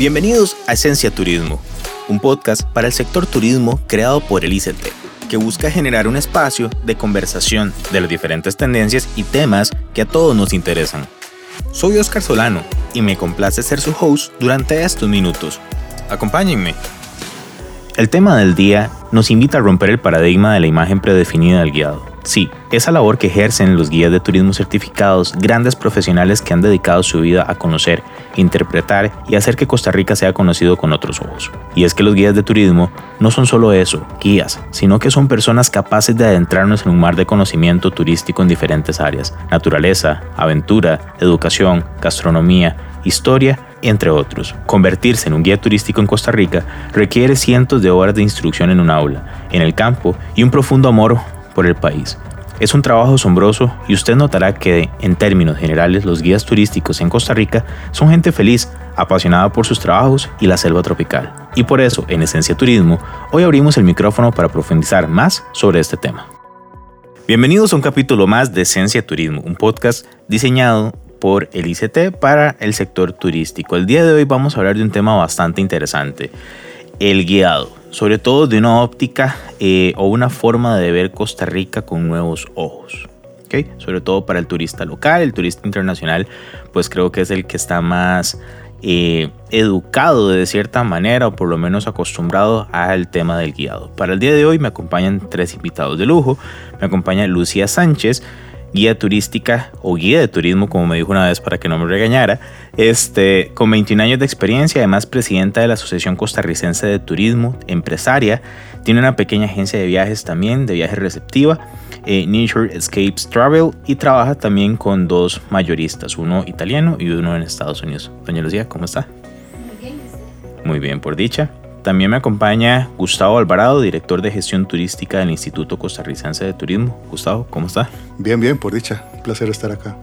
Bienvenidos a Esencia Turismo, un podcast para el sector turismo creado por el ICT, que busca generar un espacio de conversación de las diferentes tendencias y temas que a todos nos interesan. Soy Oscar Solano y me complace ser su host durante estos minutos. Acompáñenme. El tema del día nos invita a romper el paradigma de la imagen predefinida del guiado. Sí, esa labor que ejercen los guías de turismo certificados, grandes profesionales que han dedicado su vida a conocer, interpretar y hacer que Costa Rica sea conocido con otros ojos. Y es que los guías de turismo no son solo eso, guías, sino que son personas capaces de adentrarnos en un mar de conocimiento turístico en diferentes áreas, naturaleza, aventura, educación, gastronomía, historia, entre otros. Convertirse en un guía turístico en Costa Rica requiere cientos de horas de instrucción en un aula, en el campo y un profundo amor por el país. Es un trabajo asombroso y usted notará que, en términos generales, los guías turísticos en Costa Rica son gente feliz, apasionada por sus trabajos y la selva tropical. Y por eso, en Esencia Turismo, hoy abrimos el micrófono para profundizar más sobre este tema. Bienvenidos a un capítulo más de Esencia Turismo, un podcast diseñado por el ICT para el sector turístico. El día de hoy vamos a hablar de un tema bastante interesante, el guiado sobre todo de una óptica eh, o una forma de ver Costa Rica con nuevos ojos. Sobre todo para el turista local, el turista internacional, pues creo que es el que está más eh, educado de cierta manera o por lo menos acostumbrado al tema del guiado. Para el día de hoy me acompañan tres invitados de lujo. Me acompaña Lucía Sánchez, guía turística o guía de turismo, como me dijo una vez para que no me regañara, este, con 21 años de experiencia, además presidenta de la Asociación Costarricense de Turismo, empresaria, tiene una pequeña agencia de viajes también, de viajes receptiva, eh, Nature Escapes Travel, y trabaja también con dos mayoristas, uno italiano y uno en Estados Unidos. Doña Lucía, ¿cómo está? Muy bien. Muy bien, por dicha. También me acompaña Gustavo Alvarado, director de gestión turística del Instituto Costarricense de Turismo. Gustavo, ¿cómo está? Bien, bien, por dicha. Un placer estar acá.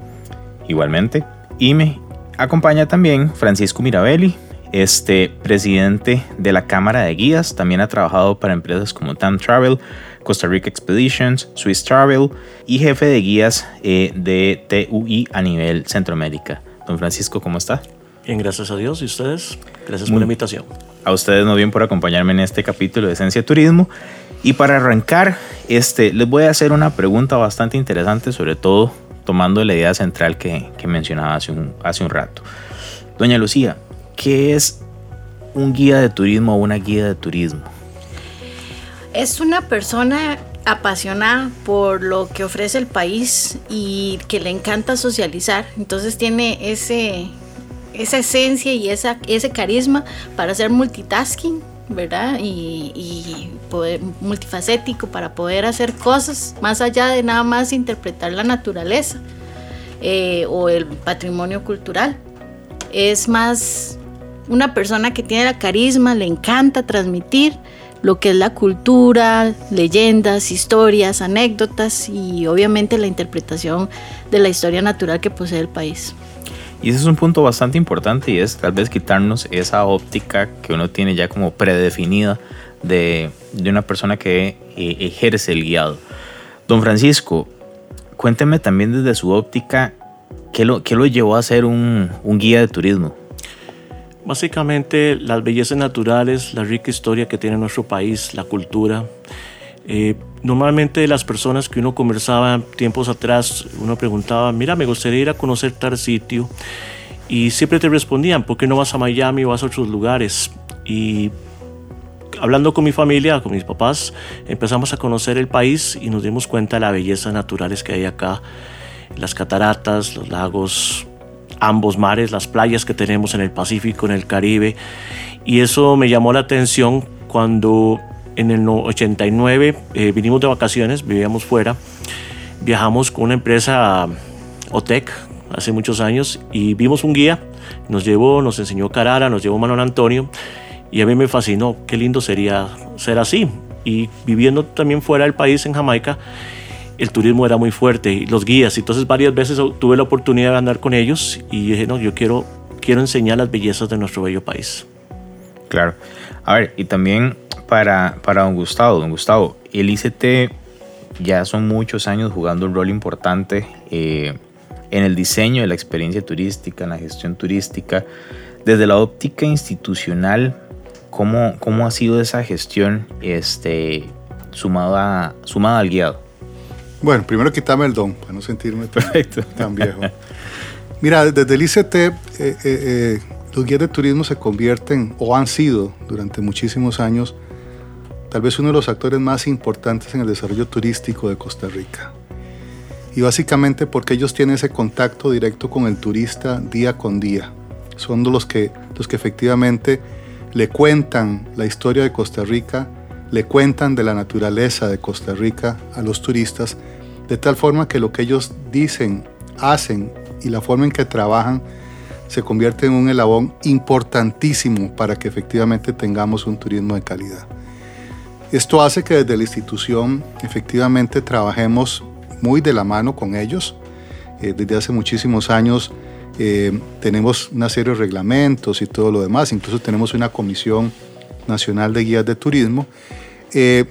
Igualmente. Y me acompaña también Francisco Mirabelli, este presidente de la Cámara de Guías. También ha trabajado para empresas como TAM Travel, Costa Rica Expeditions, Swiss Travel y jefe de guías eh, de TUI a nivel Centroamérica. Don Francisco, ¿cómo está? Bien, gracias a Dios. ¿Y ustedes? Gracias por la invitación. A ustedes no bien por acompañarme en este capítulo de Esencia Turismo. Y para arrancar, este, les voy a hacer una pregunta bastante interesante, sobre todo tomando la idea central que, que mencionaba hace un, hace un rato. Doña Lucía, ¿qué es un guía de turismo o una guía de turismo? Es una persona apasionada por lo que ofrece el país y que le encanta socializar. Entonces tiene ese, esa esencia y esa, ese carisma para hacer multitasking, ¿verdad? Y, multifacético para poder hacer cosas más allá de nada más interpretar la naturaleza eh, o el patrimonio cultural. Es más una persona que tiene la carisma, le encanta transmitir lo que es la cultura, leyendas, historias, anécdotas y obviamente la interpretación de la historia natural que posee el país. Y ese es un punto bastante importante y es tal vez quitarnos esa óptica que uno tiene ya como predefinida de, de una persona que eh, ejerce el guiado. Don Francisco, cuénteme también desde su óptica qué lo, qué lo llevó a ser un, un guía de turismo. Básicamente las bellezas naturales, la rica historia que tiene nuestro país, la cultura, eh, normalmente las personas que uno conversaba tiempos atrás, uno preguntaba, mira, me gustaría ir a conocer tal sitio. Y siempre te respondían, ¿por qué no vas a Miami o vas a otros lugares? Y hablando con mi familia, con mis papás, empezamos a conocer el país y nos dimos cuenta de las bellezas naturales que hay acá. Las cataratas, los lagos, ambos mares, las playas que tenemos en el Pacífico, en el Caribe. Y eso me llamó la atención cuando en el 89 eh, vinimos de vacaciones, vivíamos fuera, viajamos con una empresa OTEC hace muchos años y vimos un guía, nos llevó, nos enseñó Carara, nos llevó Manuel Antonio y a mí me fascinó, qué lindo sería ser así. Y viviendo también fuera del país, en Jamaica, el turismo era muy fuerte y los guías, entonces varias veces tuve la oportunidad de andar con ellos y dije, no, yo quiero, quiero enseñar las bellezas de nuestro bello país. Claro. A ver, y también para, para don Gustavo. Don Gustavo, el ICT ya son muchos años jugando un rol importante eh, en el diseño de la experiencia turística, en la gestión turística Desde la óptica institucional, ¿cómo, cómo ha sido esa gestión este, sumada, sumada al guiado? Bueno, primero quítame el don, para no sentirme Perfecto. tan viejo. Mira, desde el ICT, eh, eh, eh, los guías de turismo se convierten, o han sido durante muchísimos años, tal vez uno de los actores más importantes en el desarrollo turístico de Costa Rica. Y básicamente porque ellos tienen ese contacto directo con el turista día con día son los que, los que efectivamente le cuentan la historia de Costa Rica, le cuentan de la naturaleza de Costa Rica a los turistas, de tal forma que lo que ellos dicen, hacen y la forma en que trabajan se convierte en un elabón importantísimo para que efectivamente tengamos un turismo de calidad. Esto hace que desde la institución efectivamente trabajemos muy de la mano con ellos. Eh, desde hace muchísimos años eh, tenemos una serie de reglamentos y todo lo demás, incluso tenemos una comisión nacional de guías de turismo. Eh,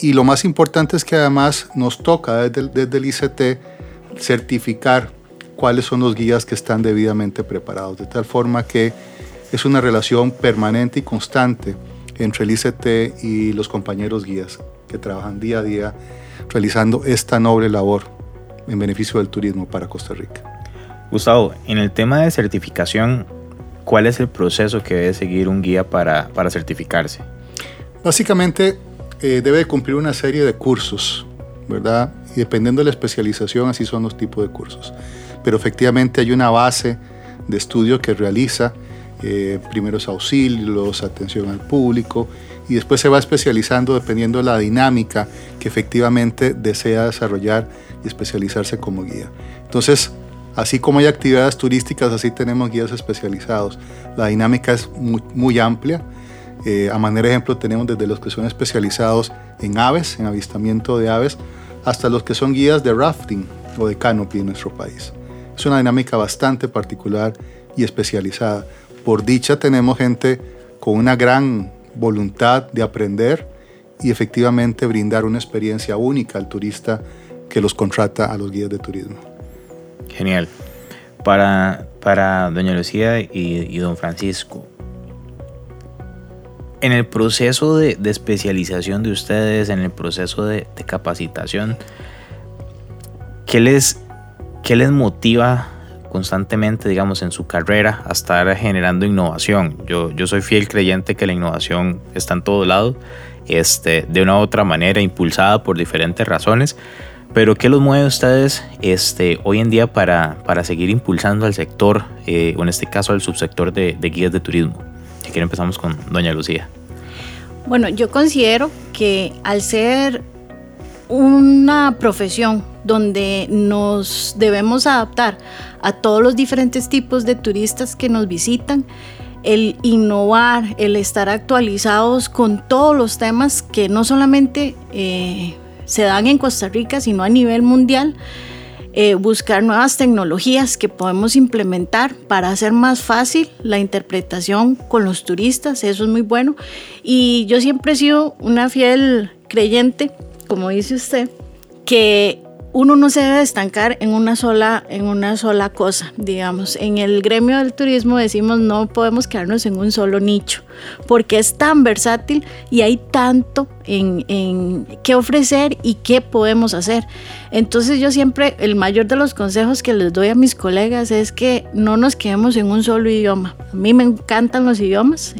y lo más importante es que además nos toca desde, desde, el ICT certificar cuáles son los guías que están debidamente preparados, de tal forma que es una relación permanente y constante entre el ICT y los compañeros guías que trabajan día a día realizando esta noble labor en beneficio del turismo para Costa Rica. Gustavo, en el tema de certificación, ¿cuál es el proceso que debe seguir un guía para, para certificarse? Básicamente eh, debe cumplir una serie de cursos, ¿verdad? Y dependiendo de la especialización, así son los tipos de cursos. Pero efectivamente hay una base de estudio que realiza eh, primeros auxilios, atención al público, y después se va especializando dependiendo de la dinámica que efectivamente desea desarrollar y especializarse como guía. Entonces, Así como hay actividades turísticas, así tenemos guías especializados. La dinámica es muy, amplia. Eh, a manera de ejemplo, tenemos desde los que son especializados en aves, en avistamiento de aves, hasta los que son guías de rafting o de canopy en nuestro país. Es una dinámica bastante particular y especializada. Por dicha tenemos gente con una gran voluntad de aprender y efectivamente brindar una experiencia única al turista que los contrata a los guías de turismo. Genial. Para, para doña Lucía y, don Francisco, en el proceso de, especialización de ustedes, en el proceso de, capacitación, ¿qué les, ¿qué les motiva constantemente, digamos, en su carrera a estar generando innovación? Yo, yo soy fiel creyente que la innovación está en todo lado, este, de una u otra manera, impulsada por diferentes razones, pero ¿qué los mueve a ustedes este, hoy en día para, para seguir impulsando al sector, eh, o en este caso al subsector de, de guías de turismo? Si quieren empezamos con doña Lucía. Bueno, yo considero que al ser una profesión donde nos debemos adaptar a todos los diferentes tipos de turistas que nos visitan, el innovar, el estar actualizados con todos los temas que no solamente eh, se dan en Costa Rica, sino a nivel mundial. Eh, buscar nuevas tecnologías que podemos implementar para hacer más fácil la interpretación con los turistas, eso es muy bueno. Y yo siempre he sido una fiel creyente, como dice usted, que uno no se debe estancar en una sola, en una sola cosa, digamos. En el gremio del turismo decimos no podemos quedarnos en un solo nicho, porque es tan versátil y hay tanto en, en qué ofrecer y qué podemos hacer. Entonces yo siempre, el mayor de los consejos que les doy a mis colegas es que no nos quedemos en un solo idioma. A mí me encantan los idiomas,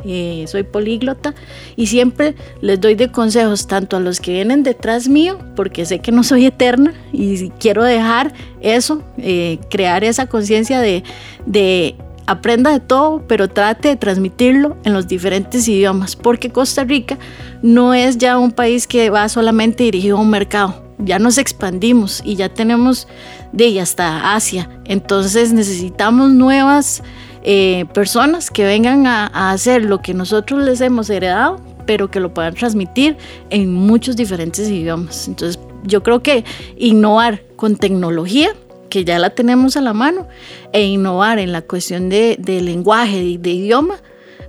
soy políglota y siempre les doy de consejos tanto a los que vienen detrás mío, porque sé que no soy eterna y quiero dejar eso, eh, crear esa conciencia de, de aprenda de todo, pero trate de transmitirlo en los diferentes idiomas, porque Costa Rica no es ya un país que va solamente dirigido a un mercado ya nos expandimos y ya tenemos de ahí hasta Asia. Entonces necesitamos nuevas eh, personas que vengan a, hacer lo que nosotros les hemos heredado, pero que lo puedan transmitir en muchos diferentes idiomas. Entonces yo creo que innovar con tecnología, que ya la tenemos a la mano, e innovar en la cuestión de, lenguaje, de, de idioma,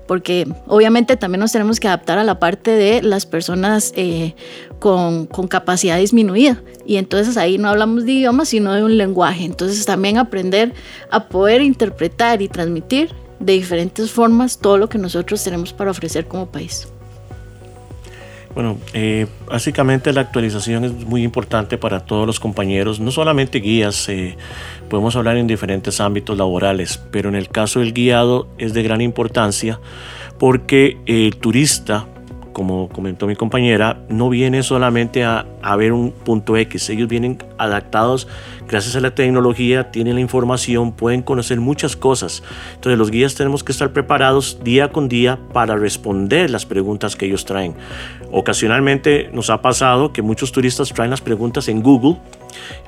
porque obviamente también nos tenemos que adaptar a la parte de las personas eh, con, capacidad disminuida. Y entonces ahí no hablamos de idiomas, sino de un lenguaje. Entonces también aprender a poder interpretar y transmitir de diferentes formas todo lo que nosotros tenemos para ofrecer como país. Bueno, eh, básicamente la actualización es muy importante para todos los compañeros, no solamente guías, eh, podemos hablar en diferentes ámbitos laborales, pero en el caso del guiado es de gran importancia porque el turista como comentó mi compañera, no viene solamente a, ver un punto X, ellos vienen adaptados gracias a la tecnología, tienen la información, pueden conocer muchas cosas. Entonces los guías tenemos que estar preparados día con día para responder las preguntas que ellos traen. Ocasionalmente nos ha pasado que muchos turistas traen las preguntas en Google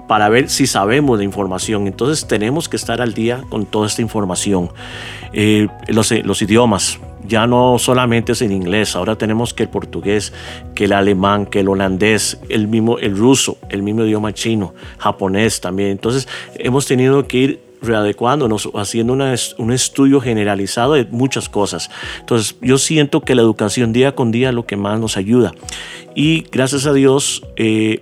para ver si sabemos la información. Entonces tenemos que estar al día con toda esta información. Eh, los, los idiomas, ya no solamente es en inglés, ahora tenemos que el portugués, que el alemán, que el holandés, el mismo el ruso, el mismo idioma chino, japonés también. Entonces hemos tenido que ir readecuándonos, haciendo un estudio generalizado de muchas cosas. Entonces yo siento que la educación día con día es lo que más nos ayuda. Y gracias a Dios, eh,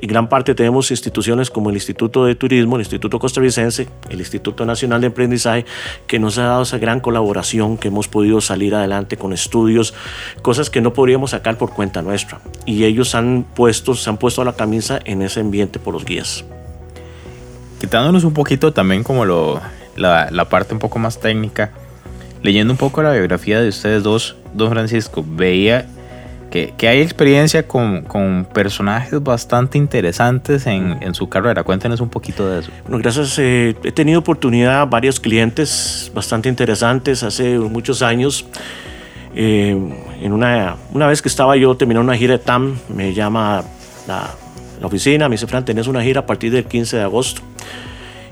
en gran parte tenemos instituciones como el Instituto de Turismo, el Instituto Costarricense, el Instituto Nacional de Aprendizaje, que nos ha dado esa gran colaboración, que hemos podido salir adelante con estudios, cosas que no podríamos sacar por cuenta nuestra. Y ellos han puesto, se han puesto la camisa en ese ambiente por los guías. Quitándonos un poquito también como lo, la, la parte un poco más técnica, leyendo un poco la biografía de ustedes dos, don Francisco, veía que, hay experiencia con, con, personajes bastante interesantes en, en, su carrera. Cuéntenos un poquito de eso. Bueno, gracias. Eh, he tenido oportunidad, varios clientes bastante interesantes hace muchos años. Eh, en una, una vez que estaba yo terminando una gira de TAM, me llama la, la oficina, me dice, Fran, tenés una gira a partir del 15 de agosto.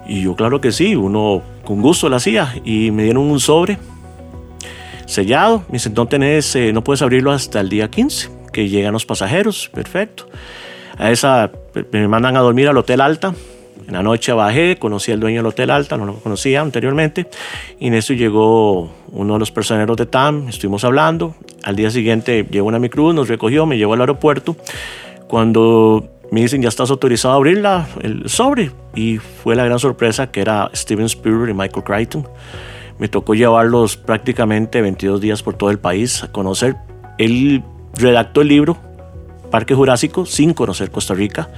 Y yo, claro que sí, uno con gusto la hacía. Y me dieron un sobre sellado. Me dicen, no tenés, eh, no puedes abrirlo hasta el día 15, que llegan los pasajeros. Perfecto. A esa me mandan a dormir al Hotel Alta. En la noche bajé, conocí al dueño del Hotel Alta, no lo conocía anteriormente. Y en eso llegó uno de los personeros de TAM, estuvimos hablando. Al día siguiente llegó una micruz, nos recogió, me llevó al aeropuerto. Cuando me dicen, ya estás autorizado a abrir el sobre. Y fue la gran sorpresa que era Steven Spielberg y Michael Crichton. Me tocó llevarlos prácticamente 22 días por todo el país a conocer. Él redactó el libro Parque Jurásico sin conocer Costa Rica.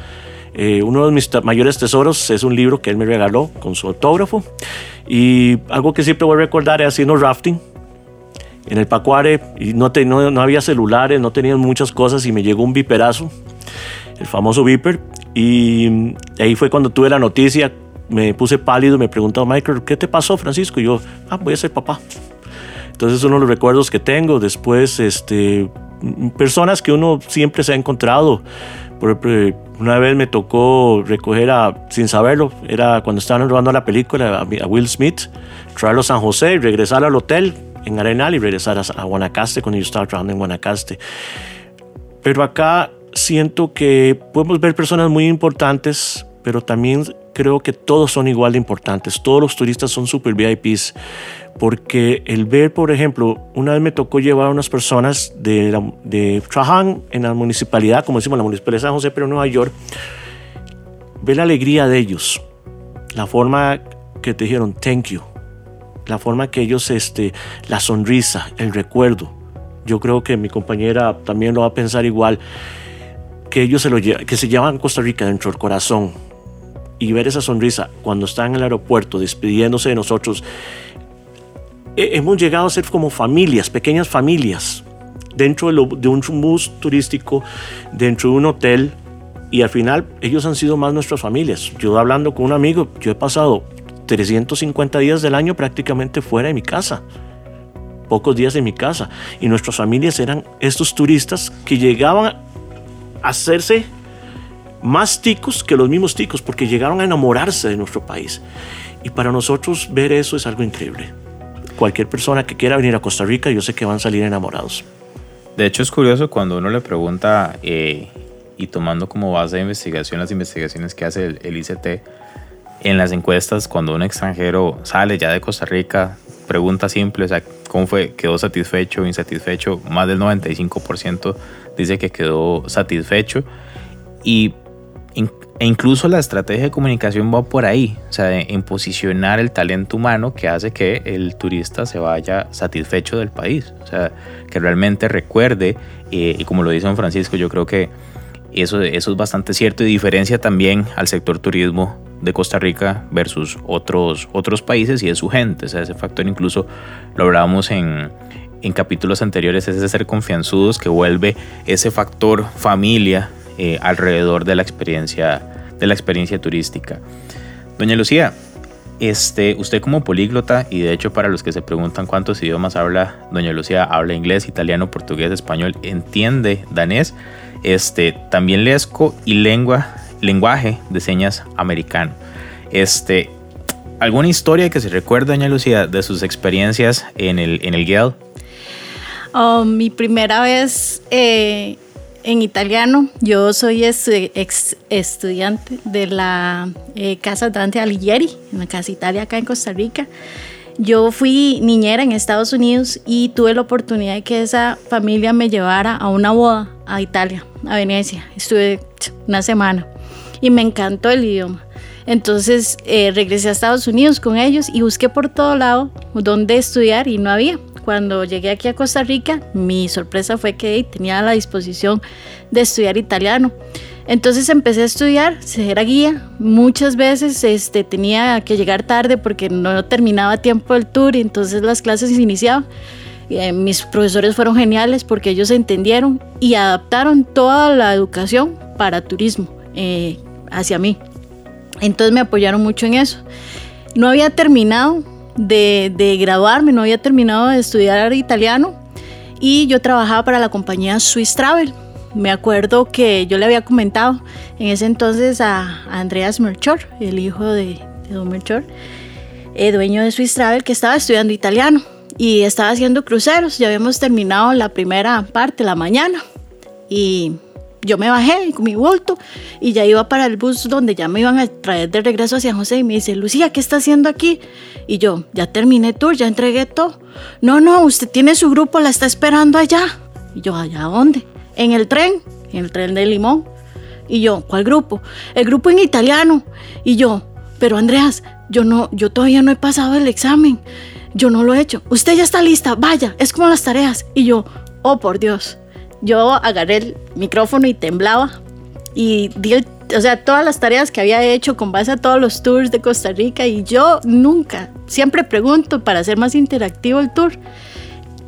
Eh, uno de mis mayores tesoros es un libro que él me regaló con su autógrafo. Y algo que siempre voy a recordar es haciendo rafting en el Pacuare. Y no, no, no había celulares, no tenían muchas cosas y me llegó un viperazo, el famoso viper. Y ahí fue cuando tuve la noticia me puse pálido, me preguntó Michael, ¿qué te pasó, Francisco? Y yo, ah, voy a ser papá. Entonces, uno de los recuerdos que tengo. Después, este, personas que uno siempre se ha encontrado. Por una vez me tocó recoger a, sin saberlo, era cuando estaban robando la película a Will Smith, traerlo a San José y regresar al hotel en Arenal y regresar a, Guanacaste cuando yo estaba trabajando en Guanacaste. Pero acá siento que podemos ver personas muy importantes, pero también creo que todos son igual de importantes. Todos los turistas son super VIPs. Porque el ver, por ejemplo, una vez me tocó llevar a unas personas de, de trabajan en la municipalidad, como decimos, la municipalidad de San José, pero en Nueva York, ver la alegría de ellos, la forma que te dijeron thank you, la forma que ellos, este, la sonrisa, el recuerdo. Yo creo que mi compañera también lo va a pensar igual, que ellos se lo que se llevan Costa Rica dentro del corazón, y ver esa sonrisa cuando están en el aeropuerto despidiéndose de nosotros, hemos llegado a ser como familias, pequeñas familias, dentro de, un bus turístico, dentro de un hotel, y al final ellos han sido más nuestras familias. Yo hablando con un amigo, yo he pasado 350 días del año prácticamente fuera de mi casa, pocos días de mi casa, y nuestras familias eran estos turistas que llegaban a hacerse más ticos que los mismos ticos, porque llegaron a enamorarse de nuestro país. Y para nosotros ver eso es algo increíble. Cualquier persona que quiera venir a Costa Rica, yo sé que van a salir enamorados. De hecho, es curioso cuando uno le pregunta, eh, y tomando como base de investigación las investigaciones que hace el, ICT, en las encuestas, cuando un extranjero sale ya de Costa Rica, pregunta simple, o sea, ¿cómo fue? ¿Quedó satisfecho, insatisfecho? Más del 95% dice que quedó satisfecho. Y e incluso la estrategia de comunicación va por ahí, o sea, en posicionar el talento humano que hace que el turista se vaya satisfecho del país, o sea, que realmente recuerde, eh, y como lo dice don Francisco, yo creo que eso, eso es bastante cierto y diferencia también al sector turismo de Costa Rica versus otros, otros países y de su gente, o sea, ese factor incluso lo hablábamos en, en capítulos anteriores, ese ser confianzudos que vuelve ese factor familia eh, alrededor de la experiencia de la experiencia turística. Doña Lucía, este, usted como políglota, y de hecho para los que se preguntan cuántos idiomas habla Doña Lucía, habla inglés, italiano, portugués, español, entiende danés, este, también lesco y lengua, lenguaje de señas americano. Este, ¿Alguna historia que se recuerde, Doña Lucía, de sus experiencias en el, en el Gale? Oh, mi primera vez eh, en italiano. Yo soy ex estudiante de la eh, Casa Dante Alighieri, en la Casa Italia acá en Costa Rica. Yo fui niñera en Estados Unidos y tuve la oportunidad de que esa familia me llevara a una boda a Italia, a Venecia. Estuve una semana y me encantó el idioma. Entonces eh, regresé a Estados Unidos con ellos y busqué por todo lado dónde estudiar y no había cuando llegué aquí a Costa Rica, mi sorpresa fue que tenía la disposición de estudiar italiano. Entonces empecé a estudiar, era guía. Muchas veces este, tenía que llegar tarde porque no terminaba tiempo el tour y entonces las clases se iniciaban. Eh, mis profesores fueron geniales porque ellos entendieron y adaptaron toda la educación para turismo eh, hacia mí. Entonces me apoyaron mucho en eso. No había terminado de, graduarme, no había terminado de estudiar italiano y yo trabajaba para la compañía Swiss Travel. Me acuerdo que yo le había comentado en ese entonces a, Andreas Melchor, el hijo de, Don Melchor, el dueño de Swiss Travel, que estaba estudiando italiano y estaba haciendo cruceros. Ya habíamos terminado la primera parte, la mañana. Y yo me bajé con mi bulto y ya iba para el bus donde ya me iban a traer de regreso hacia José y me dice, Lucía, ¿qué está haciendo aquí? Y yo, ya terminé tour, ya entregué todo. No, no, usted tiene su grupo, la está esperando allá. Y yo, ¿allá dónde? En el tren, en el tren de Limón. Y yo, ¿cuál grupo? El grupo en italiano. Y yo, pero Andreas, yo no, yo todavía no he pasado el examen. Yo no lo he hecho. Usted ya está lista, vaya, es como las tareas. Y yo, oh por Dios. Yo agarré el micrófono y temblaba y di el o sea, todas las tareas que había hecho con base a todos los tours de Costa Rica y yo nunca, siempre pregunto para hacer más interactivo el tour.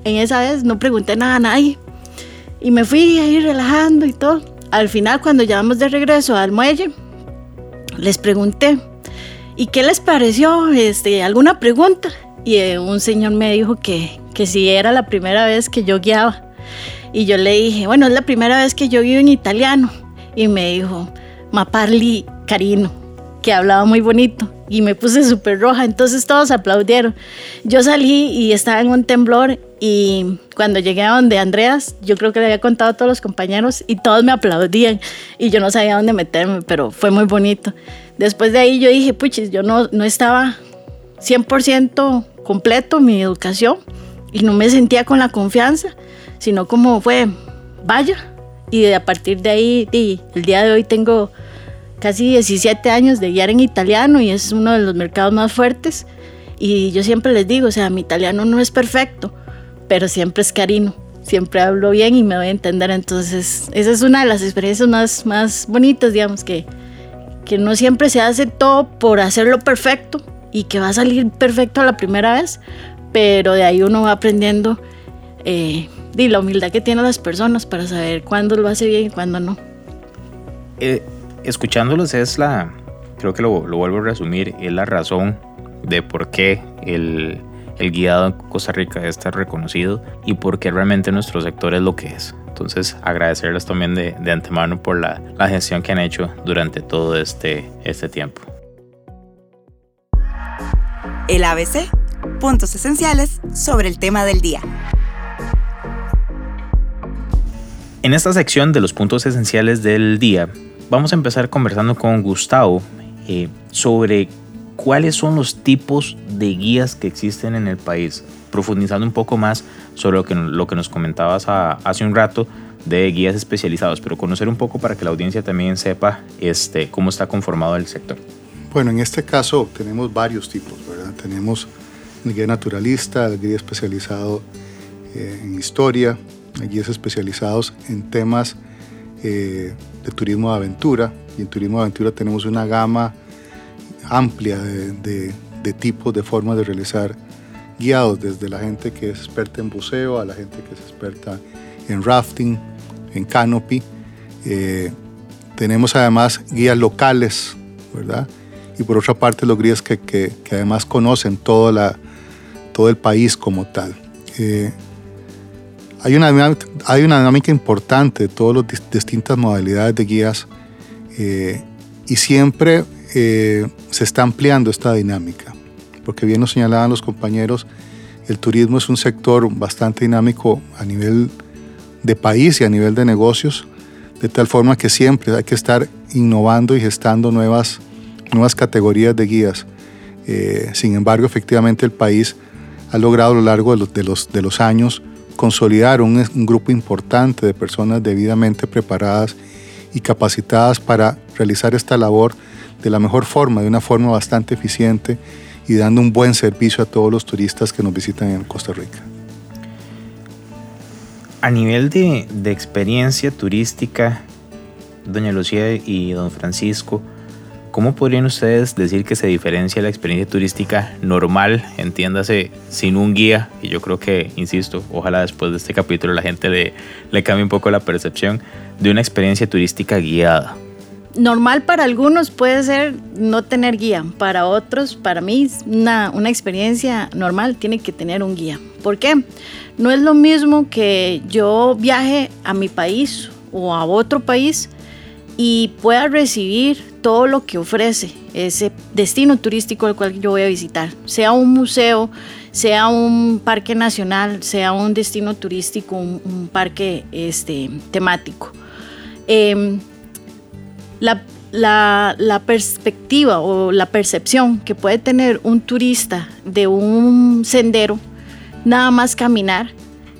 En esa vez no pregunté nada a nadie y me fui ahí relajando y todo. Al final, cuando llegamos de regreso al muelle, les pregunté, ¿y qué les pareció? Este, ¿Alguna pregunta? Y eh, un señor me dijo que, que si era la primera vez que yo guiaba. Y yo le dije, bueno, es la primera vez que yo guío en italiano. Y me dijo, ma parli carino, que hablaba muy bonito y me puse súper roja, entonces todos aplaudieron. Yo salí y estaba en un temblor y cuando llegué a donde Andreas, yo creo que le había contado a todos los compañeros y todos me aplaudían y yo no sabía dónde meterme, pero fue muy bonito. Después de ahí yo dije, puchis, yo no, no estaba 100% completo mi educación y no me sentía con la confianza, sino como fue, vaya. Y a partir de ahí, el día de hoy tengo casi 17 años de guiar en italiano y es uno de los mercados más fuertes. Y yo siempre les digo, o sea, mi italiano no es perfecto, pero siempre es carino, siempre hablo bien y me voy a entender. Entonces, esa es una de las experiencias más, más bonitas, digamos, que, que no siempre se hace todo por hacerlo perfecto y que va a salir perfecto la primera vez, pero de ahí uno va aprendiendo eh, y la humildad que tienen las personas para saber cuándo lo hace bien y cuándo no. Eh, escuchándolos es la, creo que lo, vuelvo a resumir, es la razón de por qué el, el guiado en Costa Rica está reconocido y por qué realmente nuestro sector es lo que es. Entonces agradecerles también de, de antemano por la, la, gestión que han hecho durante todo este, este tiempo. El ABC, puntos esenciales sobre el tema del día. En esta sección de los puntos esenciales del día vamos a empezar conversando con Gustavo eh, sobre cuáles son los tipos de guías que existen en el país, profundizando un poco más sobre lo que, lo que nos comentabas hace un rato de guías especializados, pero conocer un poco para que la audiencia también sepa este, cómo está conformado el sector. Bueno, en este caso tenemos varios tipos, ¿verdad? Tenemos el guía naturalista, el guía especializado eh, en historia, guías especializados en temas eh, de turismo de aventura. Y en turismo de aventura tenemos una gama amplia de, tipos, de formas de realizar guiados, desde la gente que es experta en buceo a la gente que es experta en rafting, en canopy. Eh, tenemos además guías locales, ¿verdad? Y por otra parte los guías que, que, además conocen toda la, todo el país como tal. Eh, hay, una, hay una dinámica importante de todas las distintas modalidades de guías eh, y siempre se está ampliando esta dinámica, porque bien nos señalaban los compañeros, el turismo es un sector bastante dinámico a nivel de país y a nivel de negocios, de tal forma que siempre hay que estar innovando y gestando nuevas, nuevas categorías de guías. Eh, sin embargo, efectivamente el país ha logrado a lo largo de los, de los, de los años consolidar un, un, grupo importante de personas debidamente preparadas y capacitadas para realizar esta labor de la mejor forma, de una forma bastante eficiente y dando un buen servicio a todos los turistas que nos visitan en Costa Rica. A nivel de, experiencia turística, doña Lucía y don Francisco, ¿cómo podrían ustedes decir que se diferencia la experiencia turística normal, entiéndase, sin un guía? Y yo creo que, insisto, ojalá después de este capítulo la gente le, le cambie un poco la percepción de una experiencia turística guiada. Normal para algunos puede ser no tener guía, para otros, para mí, una, una experiencia normal tiene que tener un guía. ¿Por qué? No es lo mismo que yo viaje a mi país o a otro país y pueda recibir todo lo que ofrece ese destino turístico al cual yo voy a visitar, sea un museo, sea un parque nacional, sea un destino turístico, un, parque este, temático. Em, la, la, perspectiva o la percepción que puede tener un turista de un sendero nada más caminar,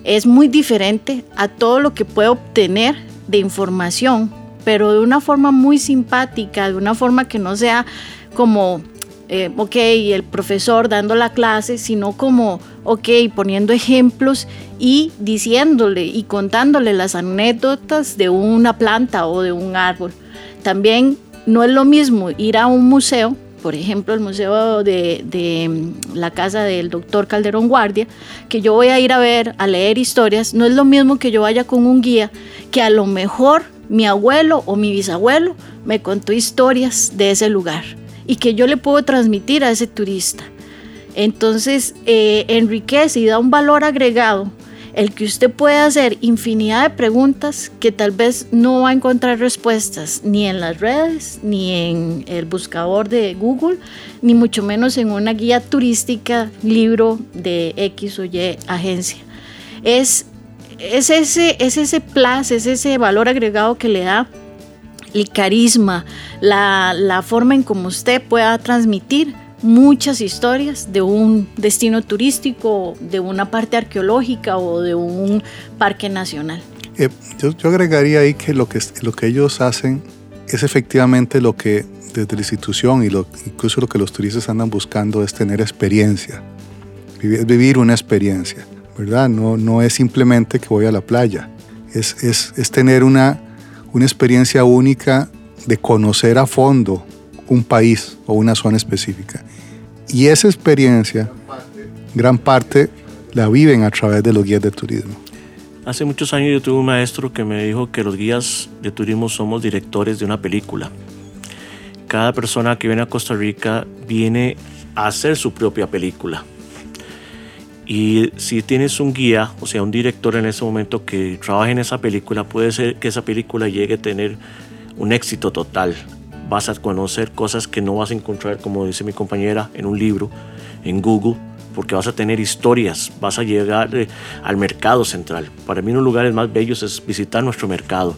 es muy diferente a todo lo que puede obtener de información, pero de una forma muy simpática, de una forma que no sea como, eh, ok, el profesor dando la clase, sino como, ok, poniendo ejemplos y diciéndole y contándole las anécdotas de una planta o de un árbol. También no es lo mismo ir a un museo por ejemplo, el museo de, mm, la casa del doctor Calderón Guardia, que yo voy a ir a ver, a leer historias, no es lo mismo que yo vaya con un guía, que a lo mejor mi abuelo o mi bisabuelo me contó historias de ese lugar y que yo le puedo transmitir a ese turista. Entonces, eh, enriquece y da un valor agregado el que usted puede hacer infinidad de preguntas que tal vez no va a encontrar respuestas ni en las redes, ni en el buscador de Google, ni mucho menos en una guía turística, libro de X o Y agencia. Es, es, ese, es ese plus, es ese valor agregado que le da el carisma, la, la forma en cómo usted pueda transmitir muchas historias de un destino turístico, de una parte arqueológica o de un parque nacional. Eh, yo, agregaría ahí que lo, que lo que ellos hacen es efectivamente lo que desde la institución y lo, incluso lo que los turistas andan buscando es tener experiencia, vivir, vivir una experiencia, ¿verdad? No, no es simplemente que voy a la playa, es, es, es tener una, una experiencia única de conocer a fondo un país o una zona específica. Y esa experiencia, gran parte, la viven a través de los guías de turismo. Hace muchos años yo tuve un maestro que me dijo que los guías de turismo somos directores de una película. Cada persona que viene a Costa Rica viene a hacer su propia película. Y si tienes un guía, o sea, un director en ese momento que trabaje en esa película, puede ser que esa película llegue a tener un éxito total vas a conocer cosas que no vas a encontrar, como dice mi compañera, en un libro, en Google, porque vas a tener historias, vas a llegar eh, al mercado central. Para mí uno de los lugares más bellos es visitar nuestro mercado.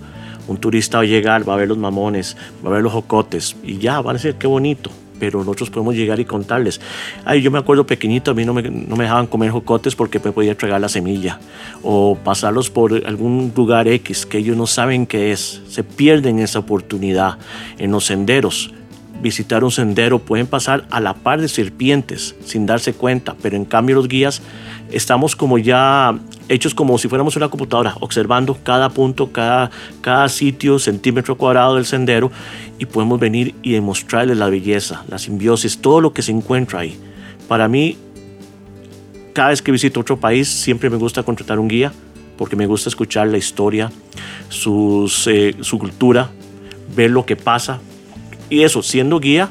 Un turista va a llegar, va a ver los mamones, va a ver los jocotes y ya, va a decir qué bonito. Pero nosotros podemos llegar y contarles. Ay, yo me acuerdo pequeñito, a mí no me, no me dejaban comer jocotes porque me podía entregar la semilla, o pasarlos por algún lugar X que ellos no saben qué es, se pierden esa oportunidad en los senderos visitar un sendero, pueden pasar a la par de serpientes sin darse cuenta, pero en cambio los guías estamos como ya hechos como si fuéramos una computadora, observando cada punto, cada, cada sitio, centímetro cuadrado del sendero y podemos venir y demostrarles la belleza, la simbiosis, todo lo que se encuentra ahí. Para mí, cada vez que visito otro país, siempre me gusta contratar un guía porque me gusta escuchar la historia, sus, eh, su cultura, ver lo que pasa, y eso, siendo guía,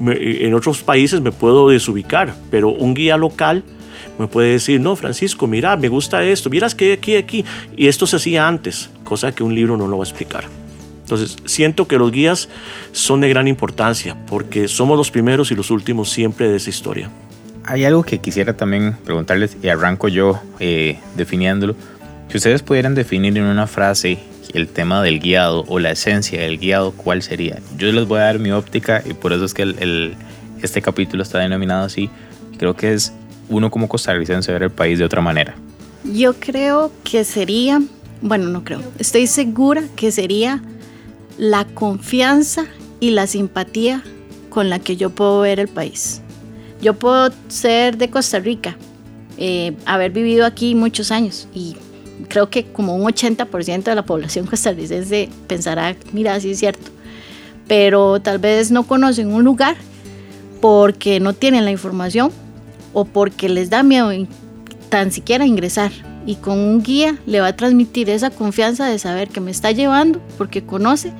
en otros países me puedo desubicar, pero un guía local me puede decir, no, Francisco, mira, me gusta esto, miras que aquí, aquí, y esto se hacía antes, cosa que un libro no lo va a explicar. Entonces, siento que los guías son de gran importancia, porque somos los primeros y los últimos siempre de esa historia. Hay algo que quisiera también preguntarles, y arranco yo eh, definiéndolo. Si ustedes pudieran definir en una frase el tema del guiado o la esencia del guiado, ¿cuál sería? Yo les voy a dar mi óptica y por eso es que el, este capítulo está denominado así. Creo que es uno como costarricense ver el país de otra manera. Yo creo que sería, bueno, no creo, estoy segura que sería la confianza y la simpatía con la que yo puedo ver el país. Yo puedo ser de Costa Rica, eh, haber vivido aquí muchos años y creo que como un 80% de la población costarricense pensará, mira, sí es cierto, pero tal vez no conocen un lugar porque no tienen la información o porque les da miedo tan siquiera ingresar. Y con un guía le va a transmitir esa confianza de saber que me está llevando porque conoce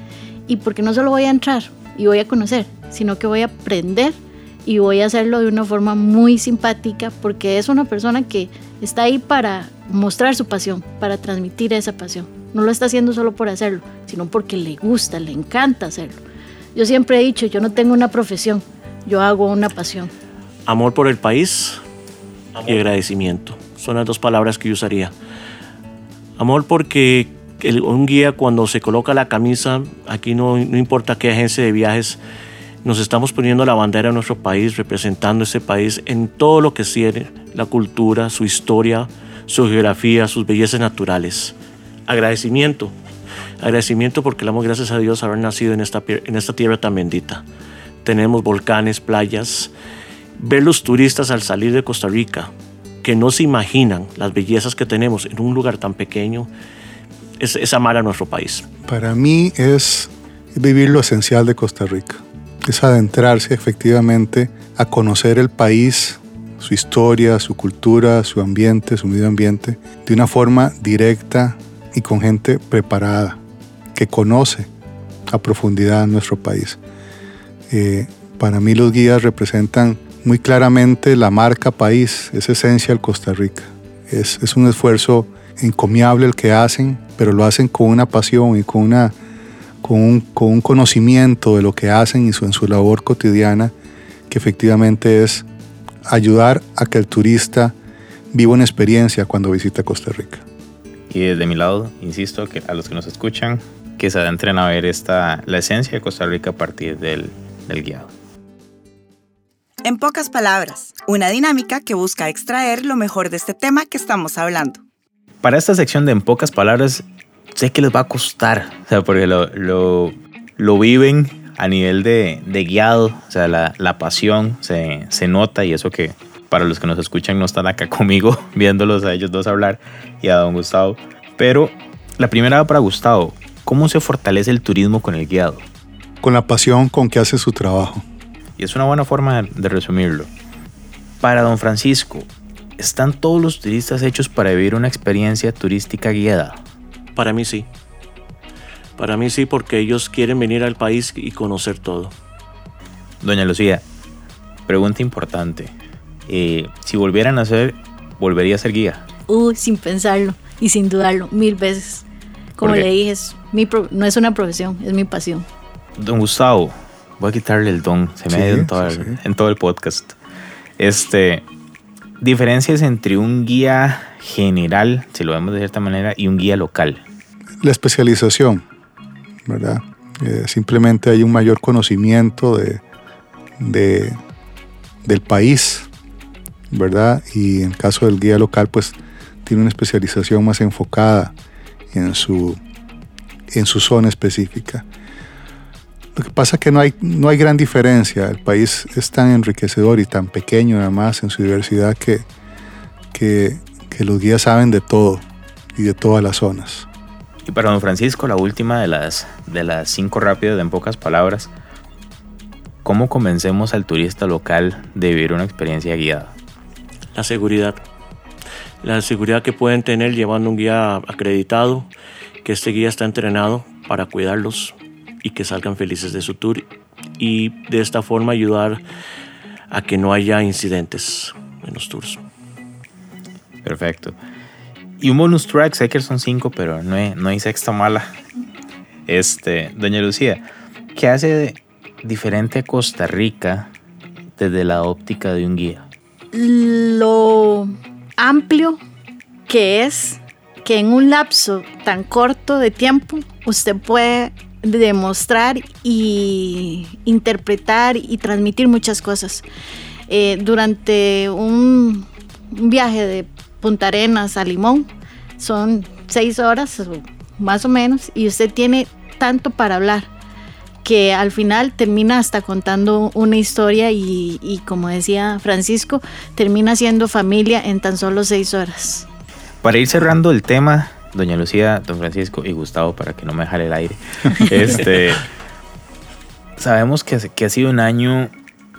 y porque no solo voy a entrar y voy a conocer, sino que voy a aprender y voy a hacerlo de una forma muy simpática porque es una persona que está ahí para mostrar su pasión, para transmitir esa pasión. No lo está haciendo solo por hacerlo, sino porque le gusta, le encanta hacerlo. Yo siempre he dicho, yo no tengo una profesión, yo hago una pasión. Amor por el país y agradecimiento. Son las dos palabras que yo usaría. Amor porque un guía cuando se coloca la camisa, aquí no, no importa qué agencia de viajes, nos estamos poniendo la bandera de nuestro país, representando ese país en todo lo que tiene, la cultura, su historia, su geografía, sus bellezas naturales. Agradecimiento, agradecimiento porque le damos gracias a Dios haber nacido en esta, tierra tan bendita. Tenemos volcanes, playas, ver los turistas al salir de Costa Rica, que no se imaginan las bellezas que tenemos en un lugar tan pequeño, es amar a nuestro país. Para mí es vivir lo esencial de Costa Rica es adentrarse efectivamente a conocer el país, su historia, su cultura, su ambiente, su medio ambiente, de una forma directa y con gente preparada, que conoce a profundidad nuestro país. Eh, para mí los guías representan muy claramente la marca país, es esencial Costa Rica. Es, es un esfuerzo encomiable el que hacen, pero lo hacen con una pasión y con una con un, conocimiento de lo que hacen y su, en su labor cotidiana, que efectivamente es ayudar a que el turista viva una experiencia cuando visita Costa Rica. Y desde mi lado, insisto, que a los que nos escuchan, que se adentren a ver esta, la esencia de Costa Rica a partir del, del guiado. En pocas palabras, una dinámica que busca extraer lo mejor de este tema que estamos hablando. Para esta sección de En pocas palabras, sé que les va a costar, o sea, porque lo, lo, lo viven a nivel de, de, guiado, o sea, la, la pasión se, se, nota y eso que para los que nos escuchan no están acá conmigo viéndolos a ellos dos hablar y a don Gustavo. Pero la primera va para Gustavo, ¿cómo se fortalece el turismo con el guiado? Con la pasión con que hace su trabajo. Y es una buena forma de, de resumirlo. Para don Francisco, ¿están todos los turistas hechos para vivir una experiencia turística guiada? Para mí sí. Para mí sí, porque ellos quieren venir al país y conocer todo. Doña Lucía, pregunta importante. Eh, si volvieran a ser, ¿volvería a ser guía? Uh, sin pensarlo y sin dudarlo, mil veces. Como le dije, no es una profesión, es mi pasión. Don Gustavo, voy a quitarle el don, se me ha ido en todo, el, en todo el podcast. Este, diferencias entre un guía general, si lo vemos de cierta manera, y un guía local la especialización, ¿verdad? Eh, simplemente hay un mayor conocimiento de, de, del país, ¿verdad? Y en caso del guía local, pues tiene una especialización más enfocada en su, en su zona específica. Lo que pasa es que no hay, no hay gran diferencia. El país es tan enriquecedor y tan pequeño además en su diversidad que, que, que los guías saben de todo y de todas las zonas. Y para don Francisco, la última de las, de las cinco rápidas en pocas palabras, ¿cómo convencemos al turista local de vivir una experiencia guiada? La seguridad. La seguridad que pueden tener llevando un guía acreditado, que este guía está entrenado para cuidarlos y que salgan felices de su tour y de esta forma ayudar a que no haya incidentes en los tours. Perfecto. Y un bonus track, sé que son cinco, pero no hay, no hay sexta mala. Este, doña Lucía, ¿qué hace diferente a Costa Rica desde la óptica de un guía? Lo amplio que es que en un lapso tan corto de tiempo usted puede demostrar y interpretar y transmitir muchas cosas. Eh, durante un viaje de Punta Arenas a Limón. Son seis horas más o menos y usted tiene tanto para hablar que al final termina hasta contando una historia y, como decía Francisco, termina siendo familia en tan solo seis horas. Para ir cerrando el tema, doña Lucía, don Francisco y Gustavo, para que no me jale el aire, este, sabemos que, que ha sido un año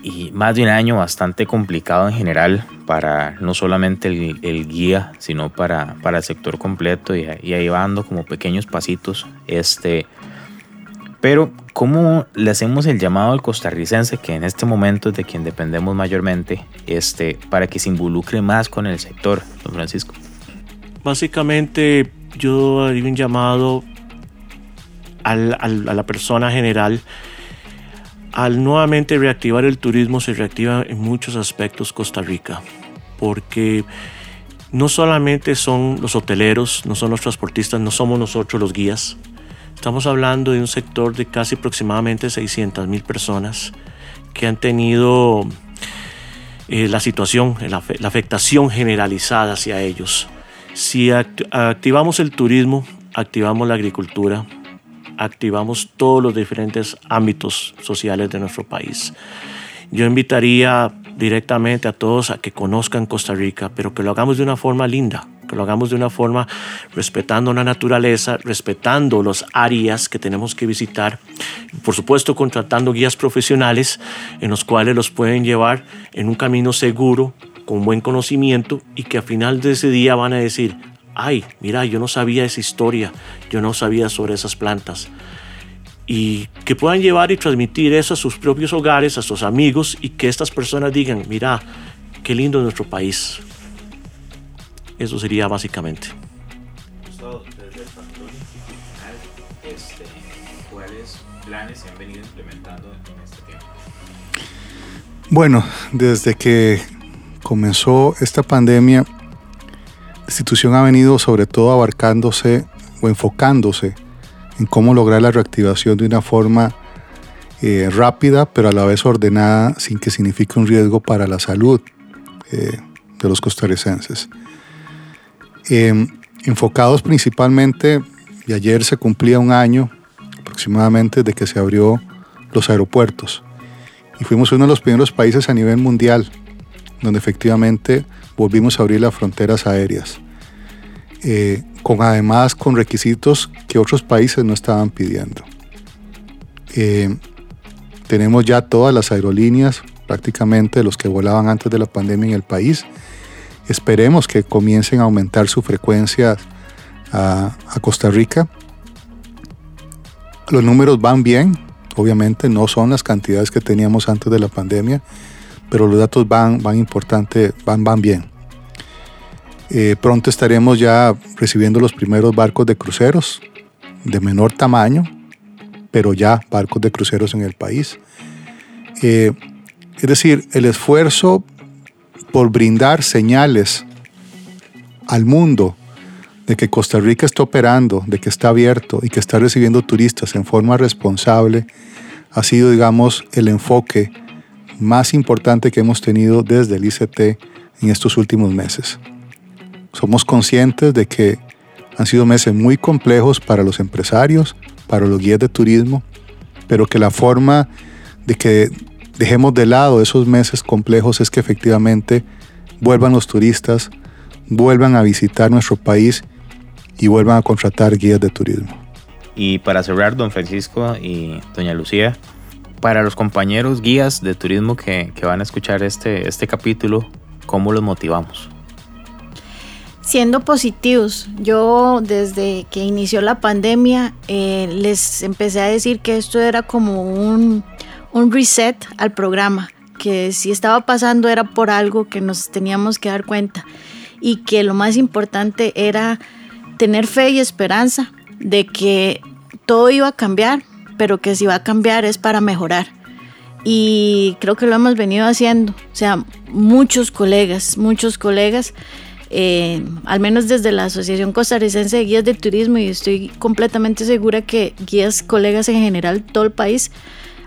y más de un año bastante complicado en general para no solamente el, guía, sino para, para, el sector completo y, ahí va dando como pequeños pasitos. Este, pero, ¿cómo le hacemos el llamado al costarricense, que en este momento es de quien dependemos mayormente, este, para que se involucre más con el sector, don Francisco? Básicamente, yo haría un llamado al, a la persona general al nuevamente reactivar el turismo se reactiva en muchos aspectos Costa Rica, porque no solamente son los hoteleros, no son los transportistas, no somos nosotros los guías. Estamos hablando de un sector de casi aproximadamente 600 mil personas que han tenido eh, la situación, la, la, afectación generalizada hacia ellos. Si activamos el turismo, activamos la agricultura, activamos todos los diferentes ámbitos sociales de nuestro país. Yo invitaría directamente a todos a que conozcan Costa Rica, pero que lo hagamos de una forma linda, que lo hagamos de una forma respetando la naturaleza, respetando las áreas que tenemos que visitar, por supuesto contratando guías profesionales en los cuales los pueden llevar en un camino seguro, con buen conocimiento y que al final de ese día van a decir, ay, mira, yo no sabía esa historia, yo no sabía sobre esas plantas. Y que puedan llevar y transmitir eso a sus propios hogares, a sus amigos, y que estas personas digan, mira, qué lindo es nuestro país. Eso sería básicamente. Este, ¿Cuáles planes se han venido implementando en este tiempo? Bueno, desde que comenzó esta pandemia, institución ha venido sobre todo abarcándose o enfocándose en cómo lograr la reactivación de una forma eh, rápida, pero a la vez ordenada, sin que signifique un riesgo para la salud eh, de los costarricenses. Em, enfocados principalmente, y ayer se cumplía un año aproximadamente de que se abrió los aeropuertos. Y fuimos uno de los primeros países a nivel mundial donde efectivamente volvimos a abrir las fronteras aéreas, eh, con además con requisitos que otros países no estaban pidiendo. Eh, tenemos ya todas las aerolíneas, prácticamente los que volaban antes de la pandemia en el país. Esperemos que comiencen a aumentar su frecuencia a, a Costa Rica. Los números van bien, obviamente no son las cantidades que teníamos antes de la pandemia, pero los datos van, van importante, van, van bien. Eh, pronto estaremos ya recibiendo los primeros barcos de cruceros de menor tamaño, pero ya barcos de cruceros en el país. Eh, es decir, el esfuerzo por brindar señales al mundo de que Costa Rica está operando, de que está abierto y que está recibiendo turistas en forma responsable, ha sido, digamos, el enfoque más importante que hemos tenido desde el ICT en estos últimos meses. Somos conscientes de que han sido meses muy complejos para los empresarios, para los guías de turismo, pero que la forma de que dejemos de lado esos meses complejos es que efectivamente vuelvan los turistas, vuelvan a visitar nuestro país y vuelvan a contratar guías de turismo. Y para cerrar, don Francisco y doña Lucía, para los compañeros guías de turismo que, que van a escuchar este, este capítulo, ¿cómo los motivamos? siendo positivos. Yo desde que inició la pandemia eh, les empecé a decir que esto era como un, un reset al programa, que si estaba pasando era por algo que nos teníamos que dar cuenta y que lo más importante era tener fe y esperanza de que todo iba a cambiar, pero que si va a cambiar es para mejorar. Y creo que lo hemos venido haciendo. O sea, muchos colegas, muchos colegas eh, al menos desde la Asociación Costarricense de Guías de Turismo, y estoy completamente segura que guías, colegas en general, todo el país,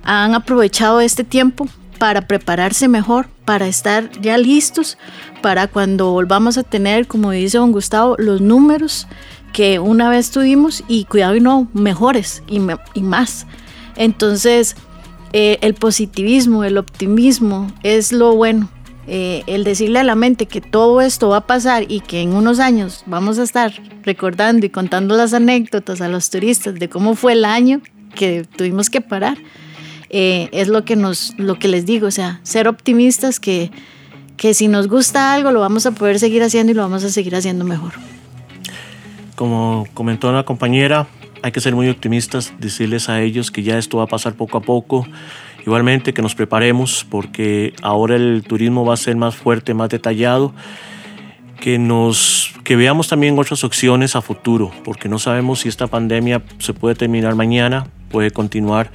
han aprovechado este tiempo para prepararse mejor, para estar ya listos para cuando volvamos a tener, como dice don Gustavo, los números que una vez tuvimos y cuidado y no, mejores y, más. Entonces, eh, el positivismo, el optimismo es lo bueno eh, el decirle a la mente que todo esto va a pasar y que en unos años vamos a estar recordando y contando las anécdotas a los turistas de cómo fue el año que tuvimos que parar, eh, es lo que, nos, lo que les digo, o sea, ser optimistas que, que si nos gusta algo lo vamos a poder seguir haciendo y lo vamos a seguir haciendo mejor. Como comentó una compañera, hay que ser muy optimistas, decirles a ellos que ya esto va a pasar poco a poco Igualmente que nos preparemos porque ahora el turismo va a ser más fuerte, más detallado, que, nos, que veamos también otras opciones a futuro, porque no sabemos si esta pandemia se puede terminar mañana, puede continuar,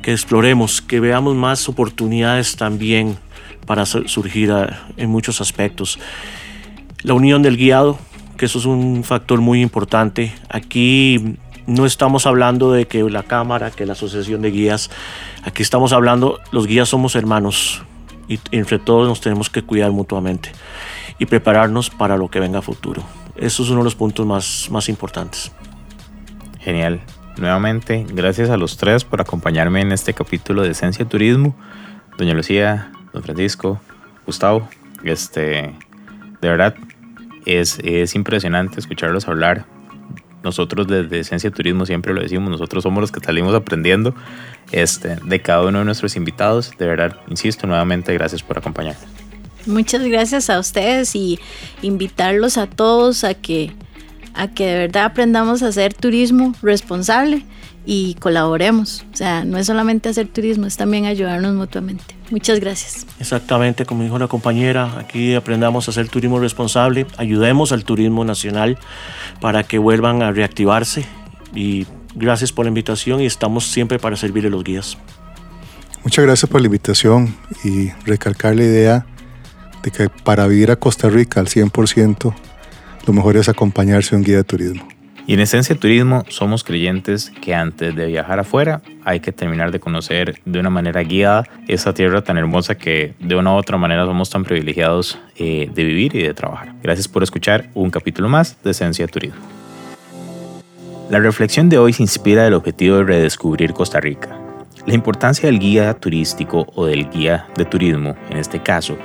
que exploremos, que veamos más oportunidades también para surgir en muchos aspectos. La unión del guiado, que eso es un factor muy importante. Aquí no estamos hablando de que la Cámara, que la Asociación de Guías, aquí estamos hablando, los guías somos hermanos y entre todos nos tenemos que cuidar mutuamente y prepararnos para lo que venga a futuro. Eso es uno de los puntos más, más importantes. Genial. Nuevamente, gracias a los tres por acompañarme en este capítulo de Esencia Turismo. Doña Lucía, don Francisco, Gustavo, este, de verdad es, es impresionante escucharlos hablar nosotros desde Esencia Turismo siempre lo decimos, nosotros somos los que salimos aprendiendo este, de cada uno de nuestros invitados. De verdad, insisto nuevamente, gracias por acompañarnos. Muchas gracias a ustedes y invitarlos a todos a que, a que de verdad aprendamos a hacer turismo responsable y colaboremos. O sea, no es solamente hacer turismo, es también ayudarnos mutuamente. Muchas gracias. Exactamente, como dijo la compañera, aquí aprendamos a hacer turismo responsable, ayudemos al turismo nacional para que vuelvan a reactivarse y gracias por la invitación y estamos siempre para servir a los guías. Muchas gracias por la invitación y recalcar la idea de que para vivir a Costa Rica al 100%, lo mejor es acompañarse a un guía de turismo. Y en Esencia Turismo somos creyentes que antes de viajar afuera hay que terminar de conocer de una manera guiada esa tierra tan hermosa que de una u otra manera somos tan privilegiados eh, de vivir y de trabajar. Gracias por escuchar un capítulo más de Esencia Turismo. La reflexión de hoy se inspira del objetivo de redescubrir Costa Rica. La importancia del guía turístico o del guía de turismo, en este caso,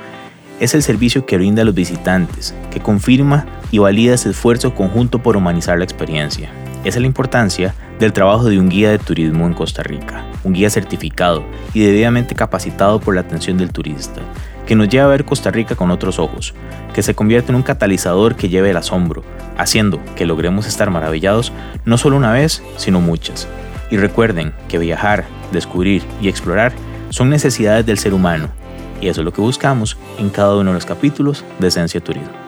es el servicio que brinda a los visitantes, que confirma y valida ese esfuerzo conjunto por humanizar la experiencia. Esa es la importancia del trabajo de un guía de turismo en Costa Rica, un guía certificado y debidamente capacitado por la atención del turista, que nos lleva a ver Costa Rica con otros ojos, que se convierte en un catalizador que lleve el asombro, haciendo que logremos estar maravillados no solo una vez, sino muchas. Y recuerden que viajar, descubrir y explorar son necesidades del ser humano y eso es lo que buscamos en cada uno de los capítulos de Esencia Turismo.